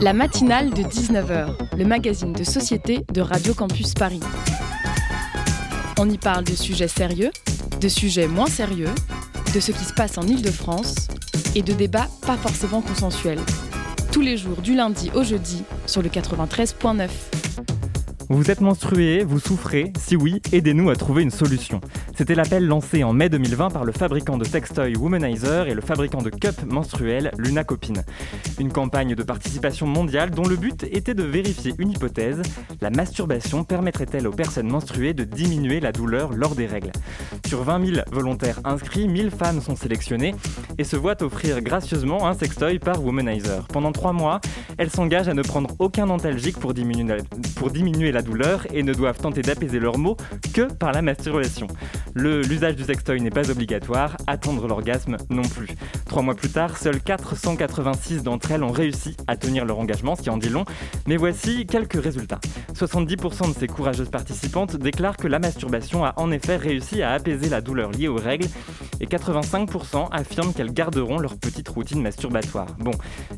La matinale de 19h, le magazine de société de Radio Campus Paris. On y parle de sujets sérieux, de sujets moins sérieux, de ce qui se passe en Ile-de-France et de débats pas forcément consensuels. Tous les jours du lundi au jeudi sur le 93.9. Vous êtes menstrué, vous souffrez Si oui, aidez-nous à trouver une solution. C'était l'appel lancé en mai 2020 par le fabricant de sextoy Womanizer et le fabricant de cup menstruels Luna Copine. Une campagne de participation mondiale dont le but était de vérifier une hypothèse la masturbation permettrait-elle aux personnes menstruées de diminuer la douleur lors des règles? Sur 20 000 volontaires inscrits, 1000 femmes sont sélectionnées et se voient offrir gracieusement un sextoy par Womanizer. Pendant trois mois, elles s'engagent à ne prendre aucun antalgique pour diminuer la, pour diminuer la douleur et ne doivent tenter d'apaiser leurs maux que par la masturbation. L'usage du sextoy n'est pas obligatoire, attendre l'orgasme non plus. Trois mois plus tard, seules 486 d'entre elles ont réussi à tenir leur engagement, ce qui en dit long. Mais voici quelques résultats. 70% de ces courageuses participantes déclarent que la masturbation a en effet réussi à apaiser la douleur liée aux règles et 85% affirment qu'elles garderont leur petite routine masturbatoire. Bon,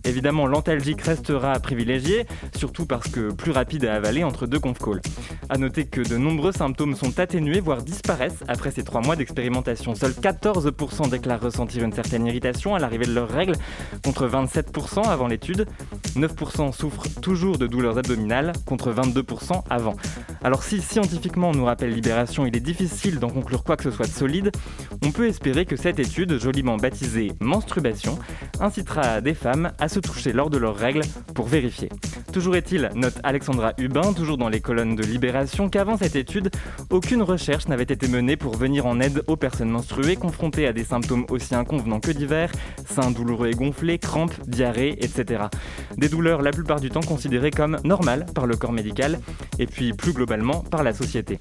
évidemment, l'antalgique restera privilégié, surtout parce que plus rapide à avaler entre deux conf calls. A noter que de nombreux symptômes sont atténués, voire disparaissent après ces trois mois d'expérimentation. Seuls 14% déclarent ressentir une certaine irritation à l'arrivée de leurs règles, contre 27% avant l'étude. 9% souffrent toujours de douleurs abdominales, contre 22% avant. Alors si scientifiquement on nous rappelle Libération, il est difficile d'en conclure quoi que ce soit de solide, on peut espérer que cette étude, joliment baptisée Menstrubation, incitera des femmes à se toucher lors de leurs règles pour vérifier. Toujours est-il, note Alexandra Hubin, toujours dans les colonnes de Libération, qu'avant cette étude, aucune recherche n'avait été menée pour venir en aide aux personnes menstruées confrontées à des symptômes aussi inconvenants que divers, seins douloureux et gonflés, crampes, diarrhée, etc. Des douleurs la plupart du temps considérées comme normales par le corps médical et puis plus globalement par la société.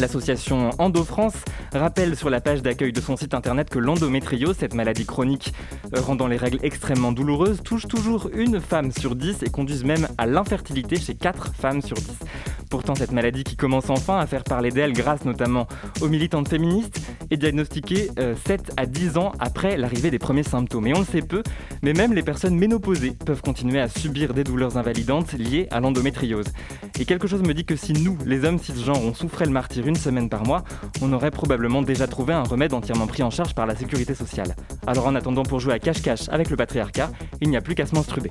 L'association EndoFrance rappelle sur la page d'accueil de son site internet que l'endométriose, cette maladie chronique euh, rendant les règles extrêmement douloureuses, touche toujours une femme sur 10 et conduise même à l'infertilité chez 4 femmes sur 10. Pourtant, cette maladie qui commence enfin à faire parler d'elle grâce notamment aux féministes est diagnostiquée 7 euh, à 10 ans après l'arrivée des premiers symptômes. Et on le sait peu, mais même les personnes ménopausées peuvent continuer à subir des douleurs invalidantes liées à l'endométriose. Et quelque chose me dit que si nous, les hommes cisgenres, on souffrait le martyr une semaine par mois, on aurait probablement déjà trouvé un remède entièrement pris en charge par la sécurité sociale. Alors en attendant pour jouer à cache-cache avec le patriarcat, il n'y a plus qu'à se menstruer.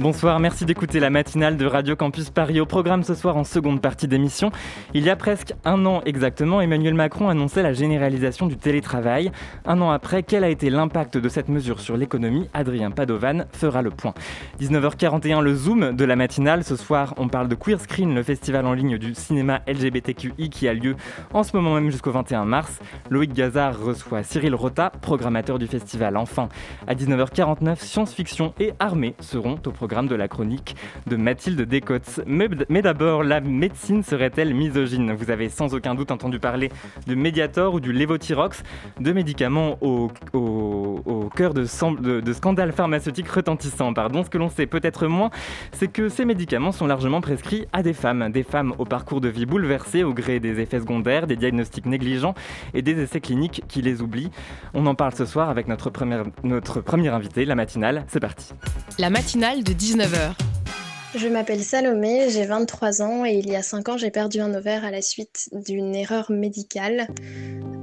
Bonsoir, merci d'écouter la matinale de Radio Campus Paris. Au programme ce soir en seconde partie d'émission, il y a presque un an exactement, Emmanuel Macron annonçait la généralisation du télétravail. Un an après, quel a été l'impact de cette mesure sur l'économie? Adrien Padovan fera le point. 19h41, le zoom de la matinale. Ce soir, on parle de Queer Screen, le festival en ligne du cinéma LGBTQI qui a lieu en ce moment même jusqu'au 21 mars. Loïc Gazard reçoit Cyril Rota, programmateur du festival. Enfin, à 19h49, science-fiction et armée seront au programme de la chronique de Mathilde Descotes. Mais, d'abord, la médecine serait-elle misogyne? Vous avez sans aucun doute entendu parler de Mediator ou du Levothyrox, deux médicaments au, cœur de, de, scandales pharmaceutiques retentissants. Pardon. Ce que l'on sait peut-être moins, c'est que ces médicaments sont largement prescrits à des femmes, des femmes au parcours de vie bouleversé au gré des effets secondaires, des diagnostics négligents et des essais cliniques qui les oublient. On en parle ce soir avec notre première, notre première invitée, la matinale. C'est parti. La matinale de 19h. Je m'appelle Salomé, j'ai 23 ans et il y a 5 ans j'ai perdu un ovaire à la suite d'une erreur médicale.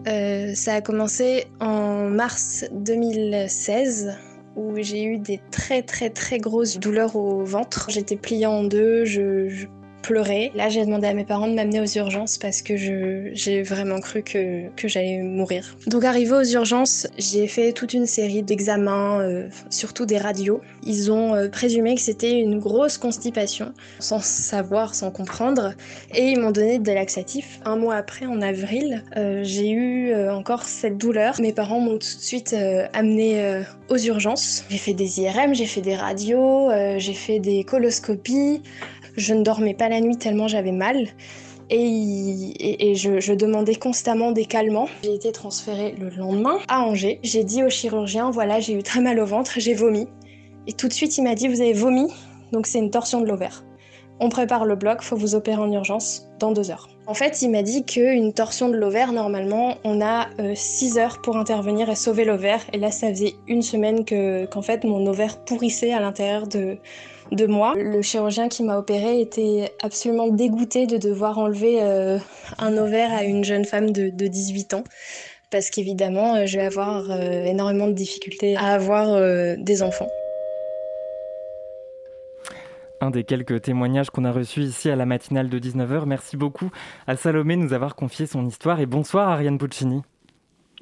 Euh, ça a commencé en mars 2016 où j'ai eu des très très très grosses douleurs au ventre. J'étais pliée en deux, je pleurer. Là, j'ai demandé à mes parents de m'amener aux urgences parce que j'ai vraiment cru que, j'allais mourir. Donc, arrivé aux urgences, j'ai fait toute une série d'examens, euh, surtout des radios. Ils ont euh, présumé que c'était une grosse constipation, sans savoir, sans comprendre, et ils m'ont donné des laxatifs. Un mois après, en avril, euh, j'ai eu encore cette douleur. Mes parents m'ont tout de suite amené aux urgences. J'ai fait des IRM, j'ai fait des radios, j'ai fait des coloscopies. Je ne dormais pas la nuit tellement j'avais mal. Et, je, demandais constamment des calmants. J'ai été transférée le lendemain à Angers. J'ai dit au chirurgien, voilà, j'ai eu très mal au ventre, j'ai vomi. Et tout de suite, il m'a dit, vous avez vomi, donc c'est une torsion de l'ovaire. On prépare le bloc, faut vous opérer en urgence dans deux heures. En fait, il m'a dit qu'une torsion de l'ovaire, normalement, on a 6 heures pour intervenir et sauver l'ovaire. Et là, ça faisait une semaine qu'en fait, mon ovaire pourrissait à l'intérieur de, de moi. Le chirurgien qui m'a opéré était absolument dégoûté de devoir enlever un ovaire à une jeune femme de, de 18 ans parce qu'évidemment, euh, je vais avoir euh, énormément de difficultés à avoir euh, des enfants. Un des quelques témoignages qu'on a reçus ici à la matinale de 19h. Merci beaucoup à Salomé de nous avoir confié son histoire et bonsoir Ariane Puccini.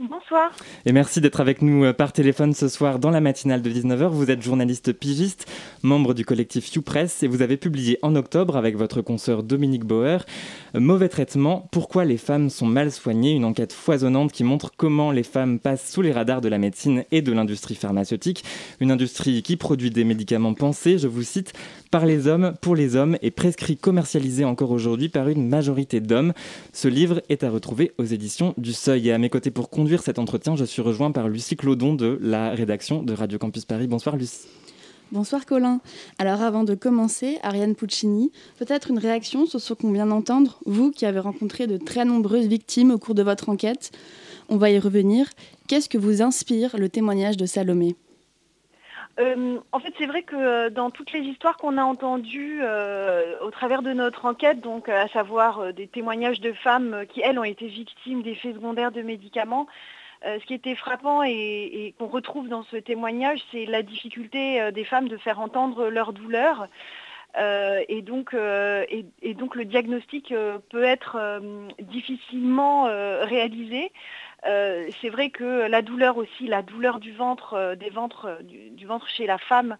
Bonsoir. Et merci d'être avec nous euh, par téléphone ce soir dans la matinale de 19h. Vous êtes journaliste pigiste, membre du collectif YouPress et vous avez publié en octobre avec votre consoeur Dominique Bauer euh, Mauvais traitement, pourquoi les femmes sont mal soignées, une enquête foisonnante qui montre comment les femmes passent sous les radars de la médecine et de l'industrie pharmaceutique, une industrie qui produit des médicaments pensés, je vous cite, par les hommes, pour les hommes et prescrit commercialisé encore aujourd'hui par une majorité d'hommes. Ce livre est à retrouver aux éditions du Seuil. Et à mes côtés pour conduire cet entretien, je suis rejoint par Lucie Clodon de la rédaction de Radio Campus Paris. Bonsoir Lucie. Bonsoir Colin. Alors avant de commencer, Ariane Puccini, peut-être une réaction sur ce qu'on vient d'entendre, vous qui avez rencontré de très nombreuses victimes au cours de votre enquête. On va y revenir. Qu'est-ce que vous inspire le témoignage de Salomé? Euh, en fait, c'est vrai que euh, dans toutes les histoires qu'on a entendues euh, au travers de notre enquête, à savoir des témoignages de femmes qui, elles, ont été victimes d'effets secondaires de médicaments, ce qui était frappant et, qu'on retrouve dans ce témoignage, c'est la difficulté des femmes de faire entendre leur douleur. et, donc, le diagnostic peut être difficilement réalisé. Euh, c'est vrai que la douleur aussi, la douleur du ventre, euh, des ventres, euh, du, ventre chez la femme,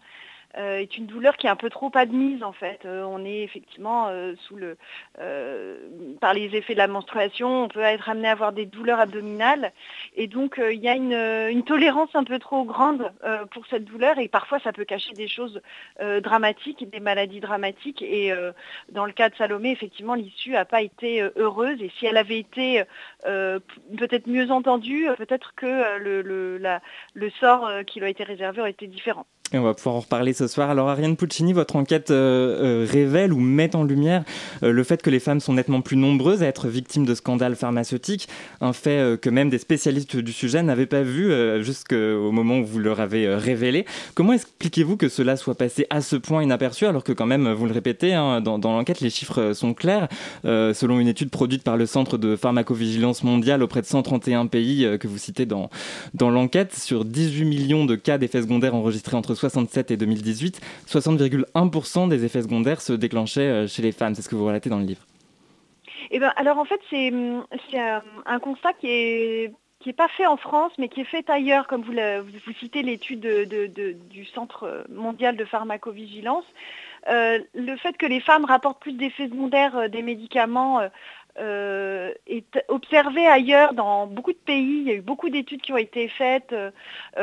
est une douleur qui est un peu trop admise en fait. Euh, on est effectivement euh, sous le, par les effets de la menstruation, on peut être amené à avoir des douleurs abdominales et donc il y a une, tolérance un peu trop grande pour cette douleur et parfois ça peut cacher des choses dramatiques, des maladies dramatiques et dans le cas de Salomé, effectivement l'issue n'a pas été heureuse et si elle avait été peut-être mieux entendue, peut-être que le, le sort qui lui a été réservé aurait été différent. Et on va pouvoir en reparler ce soir. Alors Ariane Puccini, votre enquête euh, euh, révèle ou met en lumière euh, le fait que les femmes sont nettement plus nombreuses à être victimes de scandales pharmaceutiques, un fait que même des spécialistes du sujet n'avaient pas vu jusqu'au moment où vous leur avez révélé. Comment expliquez-vous que cela soit passé à ce point inaperçu alors que quand même, vous le répétez, hein, dans, l'enquête, les chiffres sont clairs. selon une étude produite par le Centre de pharmacovigilance mondiale auprès de 131 pays que vous citez dans, dans l'enquête, sur 18 millions de cas d'effets secondaires enregistrés entre 67 et 2018, 60,1% des effets secondaires se déclenchaient euh, chez les femmes. C'est ce que vous relatez dans le livre. Eh ben, alors en fait, c'est un constat qui est qui n'est pas fait en France, mais qui est fait ailleurs, comme vous, vous citez l'étude du Centre mondial de pharmacovigilance. Euh, le fait que les femmes rapportent plus d'effets secondaires euh, des médicaments euh, est observé ailleurs dans beaucoup de pays. Il y a eu beaucoup d'études qui ont été faites. Euh,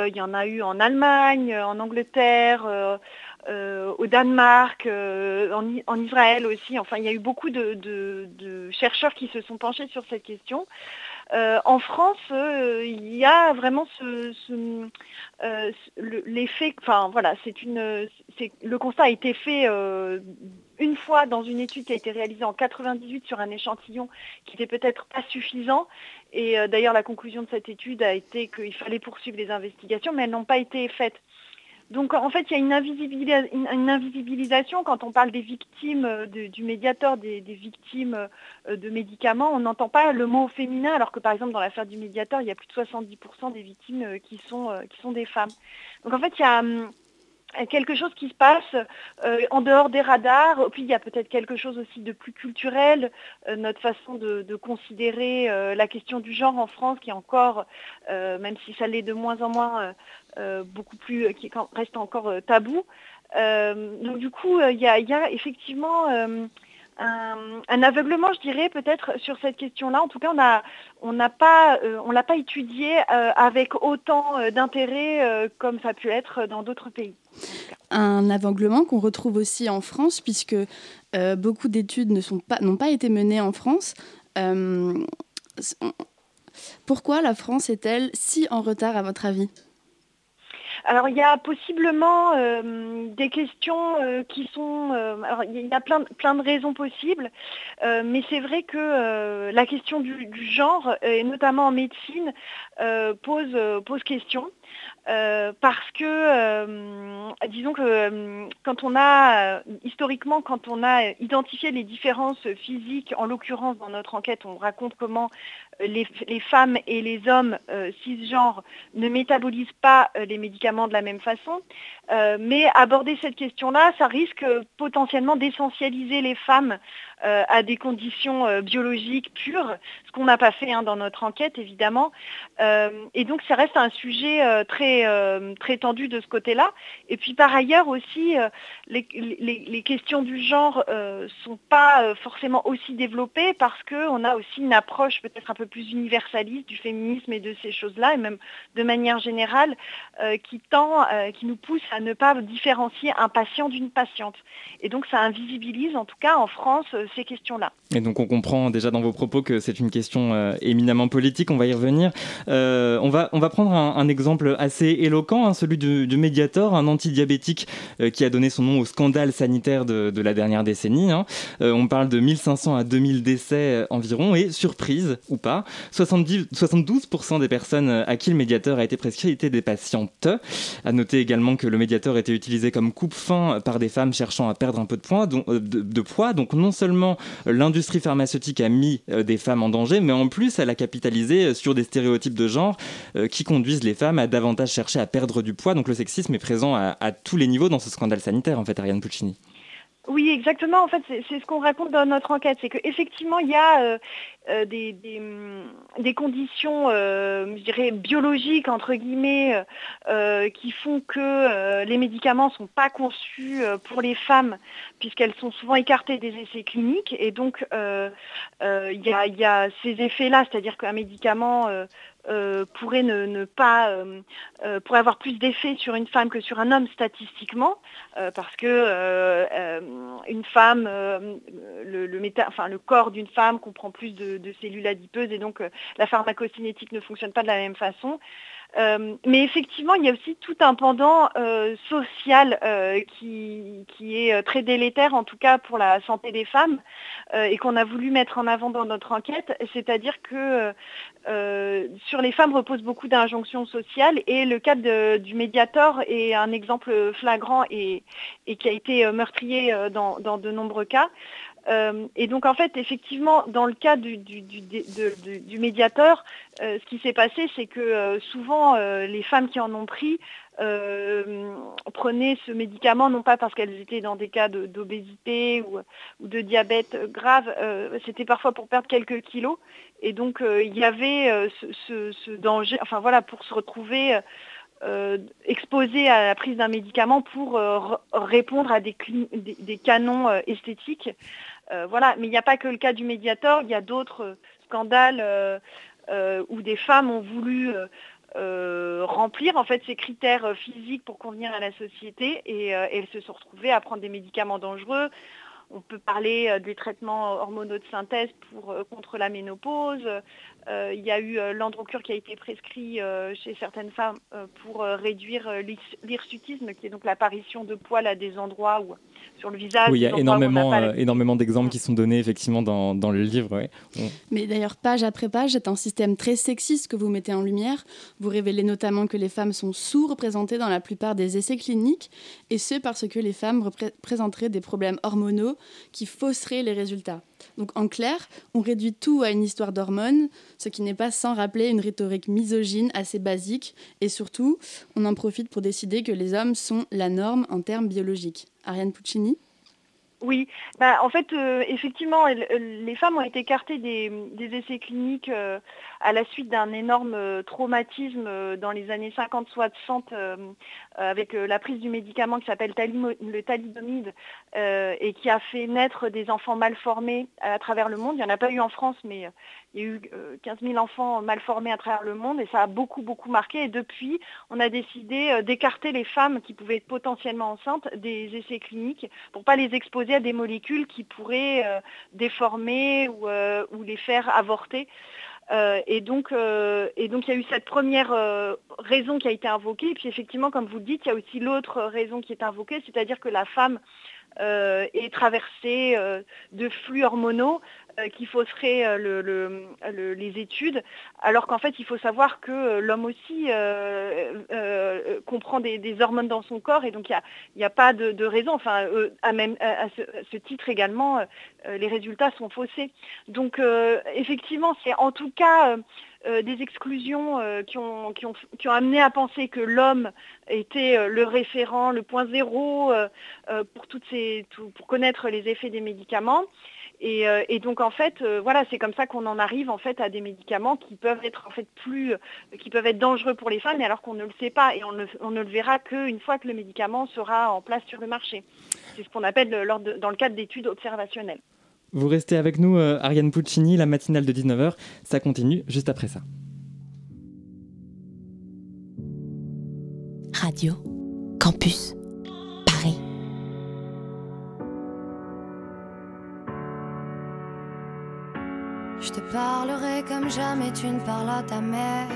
il y en a eu en Allemagne, en Angleterre, euh, au Danemark, en, Israël aussi. Enfin, il y a eu beaucoup de, chercheurs qui se sont penchés sur cette question. En France, il y a vraiment ce, l'effet. Enfin, voilà, c'est une. Le constat a été fait une fois dans une étude qui a été réalisée en 98 sur un échantillon qui n'était peut-être pas suffisant. Et euh, d'ailleurs, la conclusion de cette étude a été qu'il fallait poursuivre les investigations, mais elles n'ont pas été faites. Donc en fait, il y a une, invisibilisation quand on parle des victimes euh, du médiateur, des, victimes euh, de médicaments. On n'entend pas le mot féminin, alors que par exemple dans l'affaire du médiateur, il y a plus de 70% des victimes qui sont, qui sont des femmes. Donc en fait, il y a hum, quelque chose qui se passe euh, en dehors des radars. Puis il y a peut-être quelque chose aussi de plus culturel, euh, notre façon de, considérer euh, la question du genre en France qui est encore, même si ça l'est de moins en moins, beaucoup plus, qui reste encore tabou. donc du coup, il y, a effectivement un, aveuglement, je dirais, peut-être sur cette question-là. En tout cas, on n'a pas, on l'a pas étudié avec autant d'intérêt comme ça a pu être dans d'autres pays. Un aveuglement qu'on retrouve aussi en France, puisque euh, beaucoup d'études n'ont pas, pas été menées en France. Euh, pourquoi la France est-elle si en retard, à votre avis? Alors il y a possiblement des questions qui sont... alors il y a plein, plein de raisons possibles, mais c'est vrai que la question du, genre, et notamment en médecine, pose, pose question. Euh, parce que, euh, disons que euh, quand on a, historiquement, quand on a identifié les différences physiques, en l'occurrence dans notre enquête, on raconte comment les, femmes et les hommes cisgenres ne métabolisent pas les médicaments de la même façon. Mais aborder cette question-là, ça risque potentiellement d'essentialiser les femmes à des conditions biologiques pures, ce qu'on n'a pas fait hein, dans notre enquête, évidemment. et donc, ça reste un sujet très euh, très, tendu de ce côté-là. Et puis par ailleurs aussi, euh, les, questions du genre ne euh, sont pas forcément aussi développées parce qu'on a aussi une approche peut-être un peu plus universaliste du féminisme et de ces choses-là, et même de manière générale, qui tend, qui nous pousse à ne pas différencier un patient d'une patiente. Et donc ça invisibilise, en tout cas en France, ces questions-là. Et donc on comprend déjà dans vos propos que c'est une question éminemment politique, on va y revenir. on, va, on va prendre un exemple assez éloquent, hein, celui du, Mediator, un antidiabétique euh, qui a donné son nom au scandale sanitaire de, la dernière décennie. Hein. Euh, on parle de 1500 à 2000 décès euh, environ, et surprise ou pas, 70, 72% des personnes à qui le Mediator a été prescrit étaient des patientes. À noter également que le Mediator était utilisé comme coupe-fin par des femmes cherchant à perdre un peu de poids, poids. donc non seulement l'industrie pharmaceutique a mis des femmes en danger, mais en plus elle a capitalisé sur des stéréotypes de genre qui conduisent les femmes à davantage chercher à perdre du poids. Donc le sexisme est présent à, tous les niveaux dans ce scandale sanitaire, en fait, Ariane Puccini. Oui, exactement. En fait, c'est ce qu'on raconte dans notre enquête. C'est qu'effectivement, il y a euh, euh, des, des, conditions, euh, je dirais, biologiques, entre guillemets, qui font que les médicaments ne sont pas conçus pour les femmes, puisqu'elles sont souvent écartées des essais cliniques. Et donc, il y, a ces effets-là, c'est-à-dire qu'un médicament euh, pourrait ne, euh, euh, avoir plus d'effet sur une femme que sur un homme statistiquement, parce que le corps d'une femme comprend plus de, de, cellules adipeuses et donc la pharmacocinétique ne fonctionne pas de la même façon. Euh, mais effectivement, il y a aussi tout un pendant euh, social euh, qui, est très délétère, en tout cas pour la santé des femmes, et qu'on a voulu mettre en avant dans notre enquête. C'est-à-dire que sur les femmes repose beaucoup d'injonctions sociales, et le cas du médiator est un exemple flagrant et, qui a été meurtrier dans de nombreux cas. Euh, et donc en fait, effectivement, dans le cas du, médiateur, euh, ce qui s'est passé, c'est que euh, souvent les femmes qui en ont pris prenaient ce médicament non pas parce qu'elles étaient dans des cas d'obésité ou, de diabète grave, c'était parfois pour perdre quelques kilos. Et donc il y avait ce, danger, enfin voilà, pour se retrouver exposé à la prise d'un médicament pour répondre à des canons esthétiques. Euh, voilà, mais il n'y a pas que le cas du médiator, il y a d'autres euh, scandales euh, où des femmes ont voulu remplir en fait ces critères physiques pour convenir à la société et, elles se sont retrouvées à prendre des médicaments dangereux. On peut parler des traitements hormonaux de synthèse pour, contre la ménopause. il y a eu l'androcure qui a été prescrit chez certaines femmes pour réduire l'hirsutisme, qui est donc l'apparition de poils à des endroits où sur le visage. Oui, il y a énormément, euh, énormément d'exemples qui sont donnés effectivement dans, dans le livre. Mais d'ailleurs, page après page, c'est un système très sexiste que vous mettez en lumière. Vous révélez notamment que les femmes sont sous-représentées dans la plupart des essais cliniques, et ce parce que les femmes présenteraient des problèmes hormonaux qui fausseraient les résultats. Donc en clair, on réduit tout à une histoire d'hormones, ce qui n'est pas sans rappeler une rhétorique misogyne assez basique, et surtout, on en profite pour décider que les hommes sont la norme en termes biologiques. Ariane Puccini? Oui, bah, en fait, euh, effectivement, les femmes ont été écartées des, essais cliniques euh, à la suite d'un énorme euh, traumatisme dans les années 50-60 avec la prise du médicament qui s'appelle le thalidomide et qui a fait naître des enfants mal formés à travers le monde. Il n'y en a pas eu en France, mais il y a eu 15 000 enfants mal formés à travers le monde et ça a beaucoup, beaucoup marqué. Et depuis, on a décidé d'écarter les femmes qui pouvaient être potentiellement enceintes des essais cliniques pour ne pas les exposer à des molécules qui pourraient euh, déformer euh, ou, les faire avorter. Et donc, et donc il y a eu cette première raison qui a été invoquée. Et puis effectivement, comme vous le dites, il y a aussi l'autre raison qui est invoquée, c'est-à-dire que la femme est traversée de flux hormonaux euh, qui fausserait euh, les études, alors qu'en fait, il faut savoir que euh, l'homme aussi comprend des, hormones dans son corps, et donc il n'y a, pas de, raison. Enfin, à ce, titre également, les résultats sont faussés. Donc, effectivement, c'est en tout cas... des exclusions qui, ont, qui, ont, amené à penser que l'homme était le référent, le point zéro pour, connaître les effets des médicaments. Euh, et, donc en fait, euh, c'est comme ça qu'on en arrive en fait à des médicaments qui peuvent être en fait plus, euh, qui peuvent être dangereux pour les femmes, alors qu'on ne le sait pas et on ne, le verra qu'une fois que le médicament sera en place sur le marché. C'est ce qu'on appelle dans le cadre d'études observationnelles. Vous restez avec nous, Ariane Puccini, la matinale de 19h. Ça continue juste après ça. Radio Campus Paris. Je te parlerai comme jamais tu ne parles à ta mère.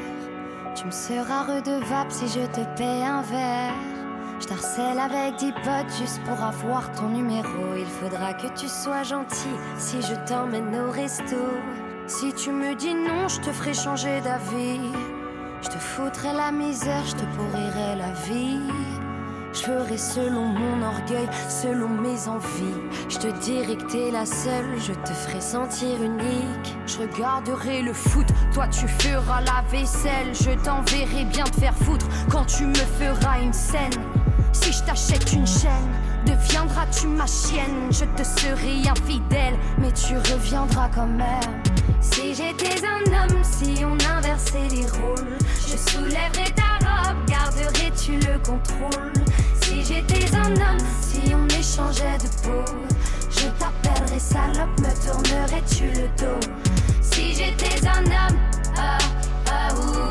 Tu me seras redevable si je te paie un verre. Je t'harcèle avec dix potes juste pour avoir ton numéro. Il faudra que tu sois gentil si je t'emmène au resto. Si tu me dis non, je te ferai changer d'avis. Je te foutrai la misère, je te pourrirai la vie. Je ferai selon mon orgueil, selon mes envies. Je te dirai que t'es la seule, je te ferai sentir unique. Je regarderai le foot, toi tu feras la vaisselle. Je t'enverrai bien te faire foutre quand tu me feras une scène. Si je t'achète une chaîne, deviendras-tu ma chienne Je te serai infidèle, mais tu reviendras quand même. Si j'étais un homme, si on inversait les rôles, je soulèverais ta robe, garderais-tu le contrôle Si j'étais un homme, si on échangeait de peau, je t'appellerais salope, me tournerais-tu le dos Si j'étais un homme, ah, ah, ouh.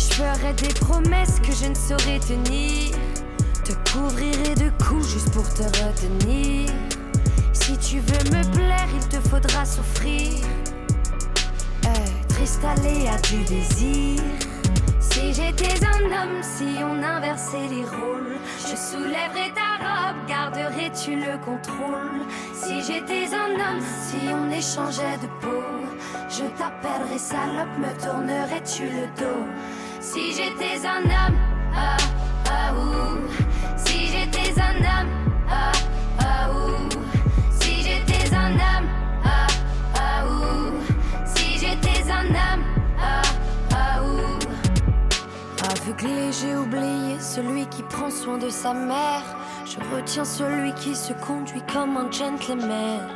Je ferais des promesses que je ne saurais tenir. Te couvrirai de coups juste pour te retenir. Si tu veux me plaire, il te faudra souffrir. Être installé à du désir. Si j'étais un homme, si on inversait les rôles, je soulèverais ta robe, garderais-tu le contrôle? Si j'étais un homme, si on échangeait de peau, je t'appellerais salope, me tournerais-tu le dos? Si j'étais un homme, ah, ah, ouh. Si j'étais un homme, ah, ah, ouh. Si j'étais un homme, ah, ah, ouh. Si j'étais un homme, ah, ah, ouh. Aveuglé, j'ai oublié celui qui prend soin de sa mère. Je retiens celui qui se conduit comme un gentleman.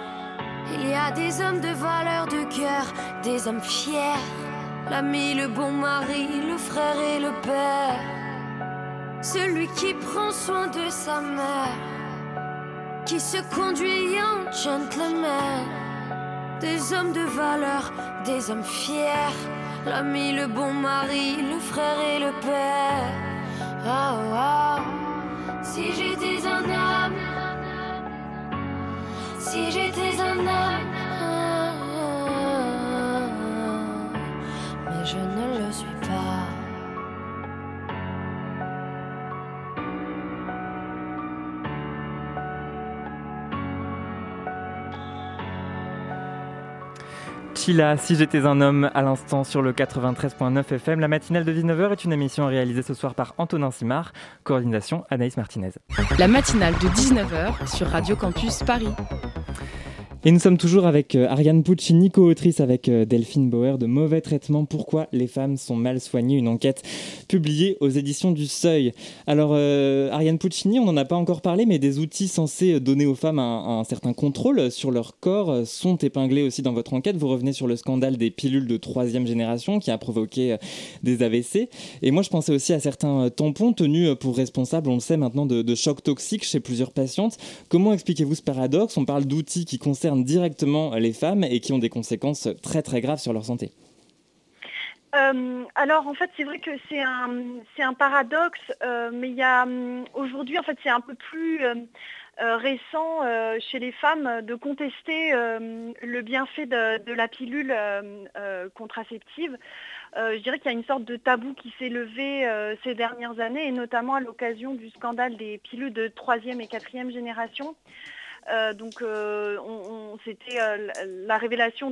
Il y a des hommes de valeur de cœur, des hommes fiers. L'ami, le bon mari, le frère et le père. Celui qui prend soin de sa mère, qui se conduit en gentleman, des hommes de valeur, des hommes fiers, l'ami, le bon mari, le frère et le père. Oh, oh. Si j'étais un homme, si j'étais un homme, Si j'étais un homme, à l'instant sur le 93.9 FM. La matinale de 19h est une émission réalisée ce soir par Antonin Simard, coordination Anaïs Martinez. La matinale de 19h sur Radio Campus Paris. Et nous sommes toujours avec euh, Ariane Puccini, co-autrice avec euh, Delphine Bauer de Mauvais traitements, pourquoi les femmes sont mal soignées, une enquête publiée aux éditions du Seuil. Alors euh, Ariane Puccini, on n'en a pas encore parlé, mais des outils censés donner aux femmes un, certain contrôle sur leur corps sont épinglés aussi dans votre enquête. Vous revenez sur le scandale des pilules de troisième génération qui a provoqué des AVC. Et moi je pensais aussi à certains tampons tenus pour responsables, on le sait maintenant, de, de chocs toxiques chez plusieurs patientes. Comment expliquez-vous ce paradoxe? On parle d'outils qui concernent directement les femmes et qui ont des conséquences très très graves sur leur santé euh, alors en fait c'est vrai que c'est un, un paradoxe, euh, mais il y a hum, aujourd'hui en fait c'est un peu plus euh, récent chez les femmes de contester le bienfait de, de la pilule contraceptive. je dirais qu'il y a une sorte de tabou qui s'est levé ces dernières années et notamment à l'occasion du scandale des pilules de troisième et quatrième génération. Euh, donc euh, c'était euh, la révélation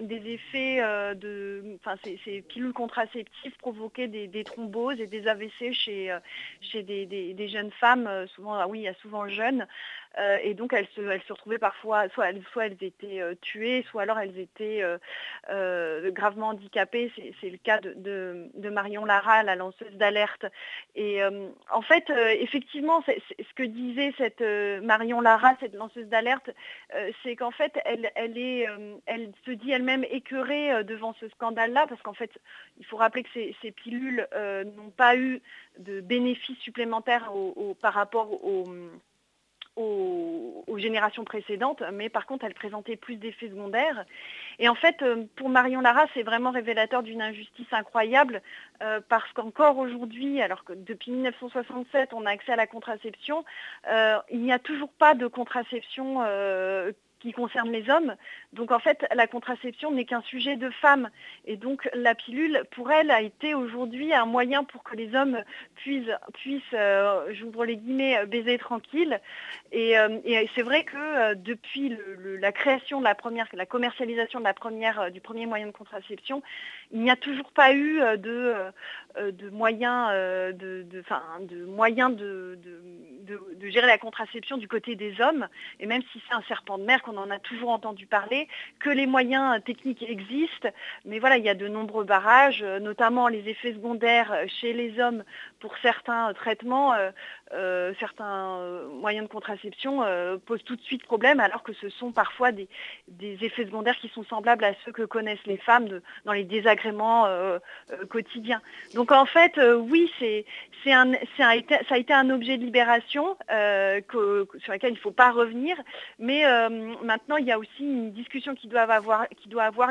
des effets de, ces, pilules contraceptives provoquaient des, thromboses et des AVC chez, des, jeunes femmes, souvent, ah oui, souvent jeunes, euh, et donc elles se, retrouvaient parfois, soit elles, elles étaient euh, tuées, soit alors elles étaient euh, gravement handicapées. C'est le cas de, Marion Lara, la lanceuse d'alerte. Et en fait, effectivement, ce que disait cette Marion Lara, cette lanceuse d'alerte, c'est qu'en fait, elle se dit elle-même écœurée devant ce scandale-là, parce qu'en fait, il faut rappeler que ces, pilules n'ont pas eu de bénéfices supplémentaires par rapport aux aux, générations précédentes, mais par contre, elle présentait plus d'effets secondaires. Et en fait, euh, pour Marion Lara, c'est vraiment révélateur d'une injustice incroyable, euh, parce qu'encore aujourd'hui, alors que depuis 1967, on a accès à la contraception, euh, il n'y a toujours pas de contraception qui concerne les hommes. Donc en fait, la contraception n'est qu'un sujet de femmes. Et donc la pilule, pour elle, a été aujourd'hui un moyen pour que les hommes puissent, puissent euh, j'ouvre les guillemets, baiser tranquille. Et, euh, c'est vrai que euh, depuis la création de la première, la commercialisation de la première, du premier moyen de contraception, il n'y a toujours pas eu de, moyens de, moyens de, de, gérer la contraception du côté des hommes. Et même si c'est un serpent de mer qu'on en a toujours entendu parler, que les moyens techniques existent. Mais il y a de nombreux barrages, notamment les effets secondaires chez les hommes pour certains traitements, euh, euh, certains euh, moyens de contraception posent tout de suite problème, alors que ce sont parfois des, effets secondaires qui sont semblables à ceux que connaissent les femmes dans les désagréments quotidiens. Donc en fait, oui, c'est, un, ça a été un objet de libération sur lequel il ne faut pas revenir, mais maintenant il y a aussi une discussion qui doit avoir,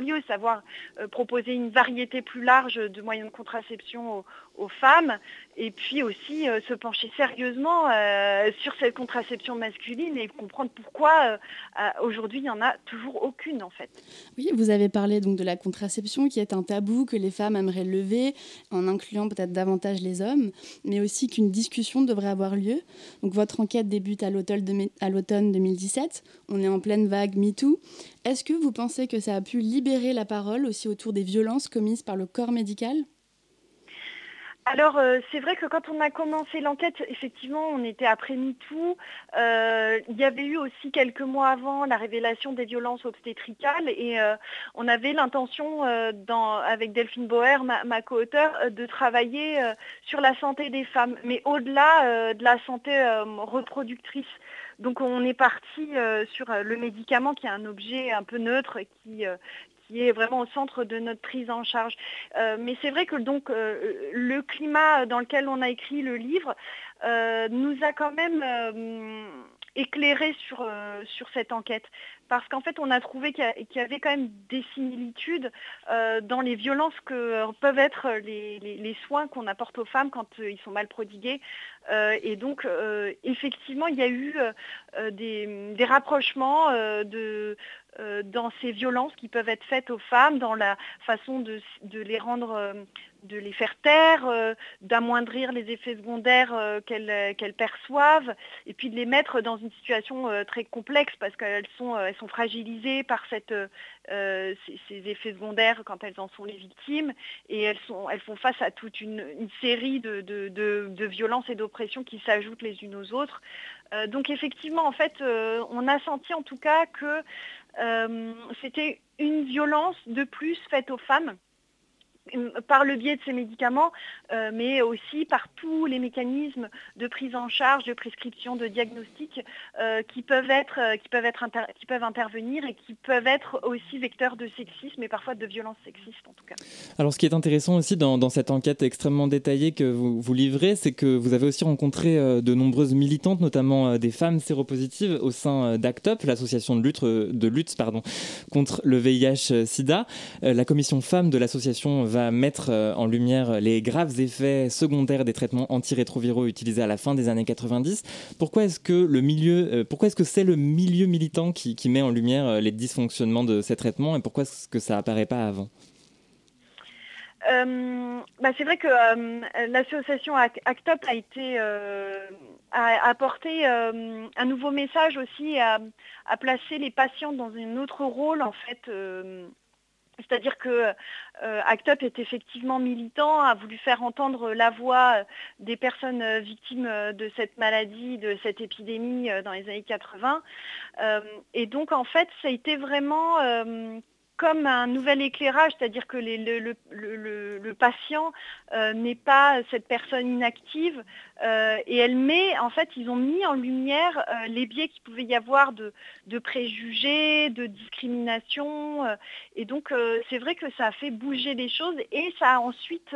lieu, savoir proposer une variété plus large de moyens de contraception femmes et puis aussi euh, se pencher sérieusement euh, sur cette contraception masculine et comprendre pourquoi euh, aujourd'hui il n'y en a toujours aucune en fait. Oui, vous avez parlé donc de la contraception qui est un tabou que les femmes aimeraient lever en incluant peut-être davantage les hommes, mais aussi qu'une discussion devrait avoir lieu. Donc votre enquête débute à l'automne 2017, on est en pleine vague MeToo. Est-ce que vous pensez que ça a pu libérer la parole aussi autour des violences commises par le corps médical? Alors euh, c'est vrai que quand on a commencé l'enquête, effectivement, on était après MeToo. Euh, il y avait eu aussi quelques mois avant la révélation des violences obstétricales et euh, on avait l'intention, avec Delphine Bauer, ma, ma co-auteure, de travailler sur la santé des femmes, mais au-delà de la santé reproductrice. Donc on est parti sur le médicament qui est un objet un peu neutre qui, qui est vraiment au centre de notre prise en charge. Euh, mais c'est vrai que donc euh, le climat dans lequel on a écrit le livre euh, nous a quand même éclairé sur, sur cette enquête. Parce qu'en fait, on a trouvé qu'il y avait quand même des similitudes dans les violences que peuvent être les, soins qu'on apporte aux femmes quand ils sont mal prodigués. et donc, effectivement, il y a eu des, rapprochements euh, dans ces violences qui peuvent être faites aux femmes, dans la façon de, les rendre, euh, de les faire taire, d'amoindrir les effets secondaires qu'elles perçoivent, et puis de les mettre dans une situation très complexe parce qu'elles sont, fragilisées par ces, effets secondaires quand elles en sont les victimes, et elles font face à toute une, série de, de violences et d'oppressions qui s'ajoutent les unes aux autres. donc effectivement, en fait, on a senti en tout cas que c'était une violence de plus faite aux femmes par le biais de ces médicaments, euh, mais aussi par tous les mécanismes de prise en charge, de prescription, de diagnostic euh, qui peuvent être, euh, qui peuvent être qui peuvent intervenir et qui peuvent être aussi vecteurs de sexisme et parfois de violence sexiste en tout cas. Alors ce qui est intéressant aussi dans, cette enquête extrêmement détaillée que vous, livrez, c'est que vous avez aussi rencontré de nombreuses militantes, notamment des femmes séropositives au sein d'ACTUP, l'association de lutte, contre le VIH-Sida. La commission femmes de l'association va mettre euh, en lumière les graves effets secondaires des traitements antirétroviraux utilisés à la fin des années 90. Pourquoi est-ce que le milieu, euh, pourquoi est-ce que c'est le milieu militant qui, met en lumière euh, les dysfonctionnements de ces traitements et pourquoi est-ce que ça apparaît pas avant? Bah, c'est vrai que l'association ACT UP a été apporté un nouveau message aussi à, à, placer les patients dans un autre rôle en fait c'est-à-dire que euh, ACT UP est effectivement militant, a voulu faire entendre la voix des personnes euh, victimes euh, de cette maladie, de cette épidémie dans les années 80. et donc en fait, ça a été vraiment comme un nouvel éclairage, c'est-à-dire que le, patient n'est pas cette personne inactive et elle met, en fait, ils ont mis en lumière les biais qu'il pouvait y avoir de, préjugés, de discrimination et donc c'est vrai que ça a fait bouger les choses et ça a ensuite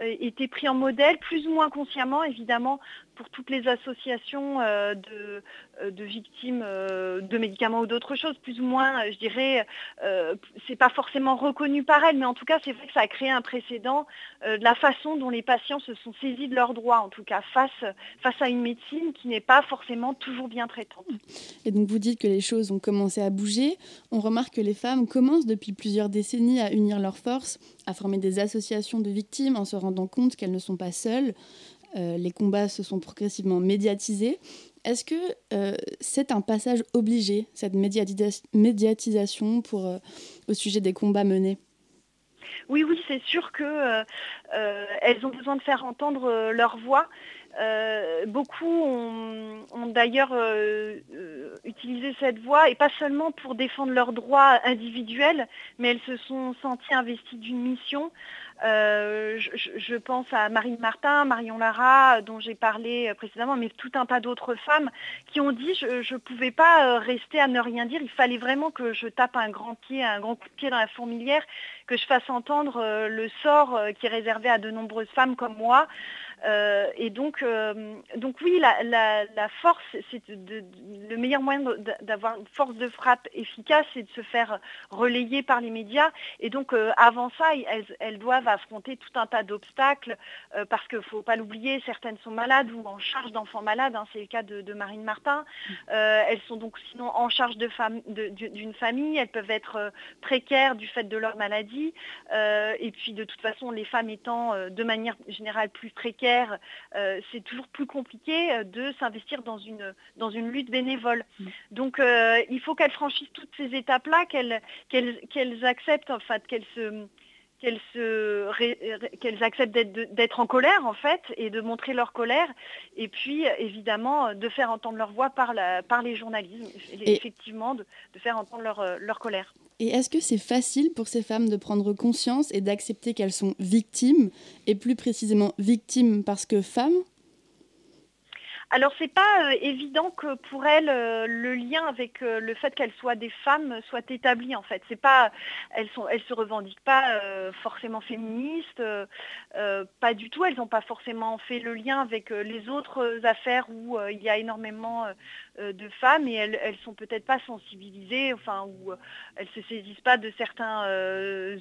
été pris en modèle, plus ou moins consciemment évidemment, pour toutes les associations euh, euh, de, victimes euh, de médicaments ou d'autres choses, plus ou moins, je dirais, c'est pas forcément reconnu par elles, mais en tout cas, c'est vrai que ça a créé un précédent de la façon dont les patients se sont saisis de leurs droits, en tout cas, face à une médecine qui n'est pas forcément toujours bien traitante. Et donc, vous dites que les choses ont commencé à bouger. On remarque que les femmes commencent depuis plusieurs décennies à unir leurs forces, à former des associations de victimes en se rendant compte qu'elles ne sont pas seules. Euh, les combats se sont progressivement médiatisés. Est-ce que euh, c'est un passage obligé, cette médiatisation pour, euh, au sujet des combats menés? Oui, oui, c'est sûr qu'elles ont besoin de faire entendre leur voix. Beaucoup ont, d'ailleurs utilisé cette voix, et pas seulement pour défendre leurs droits individuels, mais elles se sont senties investies d'une mission. Euh, je, pense à Marine Martin, Marion Lara, dont j'ai parlé précédemment, mais tout un tas d'autres femmes qui ont dit je ne pouvais pas euh, rester à ne rien dire, il fallait vraiment que je tape un grand pied, un grand coup de pied dans la fourmilière, que je fasse entendre euh, le sort qui est réservé à de nombreuses femmes comme moi. Euh, et donc, euh, donc oui, la, force, c'est le meilleur moyen d'avoir une force de frappe efficace, c'est de se faire relayer par les médias. Et donc, euh, avant ça, elles, doivent affronter tout un tas d'obstacles, parce qu'il ne faut pas l'oublier, certaines sont malades ou en charge d'enfants malades, hein, c'est le cas de, Marine Martin. elles sont donc sinon en charge d'une famille, elles peuvent être précaires du fait de leur maladie. et puis, de toute façon, les femmes étant de manière générale plus précaires, euh, c'est toujours plus compliqué euh, de s'investir dans une, dans une lutte bénévole. Mm. Donc euh, il faut qu'elles franchissent toutes ces étapes-là, qu'elles acceptent, en fait, qu'elles se qu'elles acceptent d'être en colère en fait et de montrer leur colère et puis évidemment de faire entendre leur voix par, la, par les journalistes, effectivement de, faire entendre leur, leur colère. Et est-ce que c'est facile pour ces femmes de prendre conscience et d'accepter qu'elles sont victimes, et plus précisément victimes parce que femmes alors c'est pas euh, évident que pour elles euh, le lien avec euh, le fait qu'elles soient des femmes soit établi en fait. C'est pas elles sont elles se revendiquent pas forcément féministes, pas du tout. Elles n'ont pas forcément fait le lien avec les autres affaires où il y a énormément de femmes et elles, elles sont peut-être pas sensibilisées, enfin où elles se saisissent pas de certains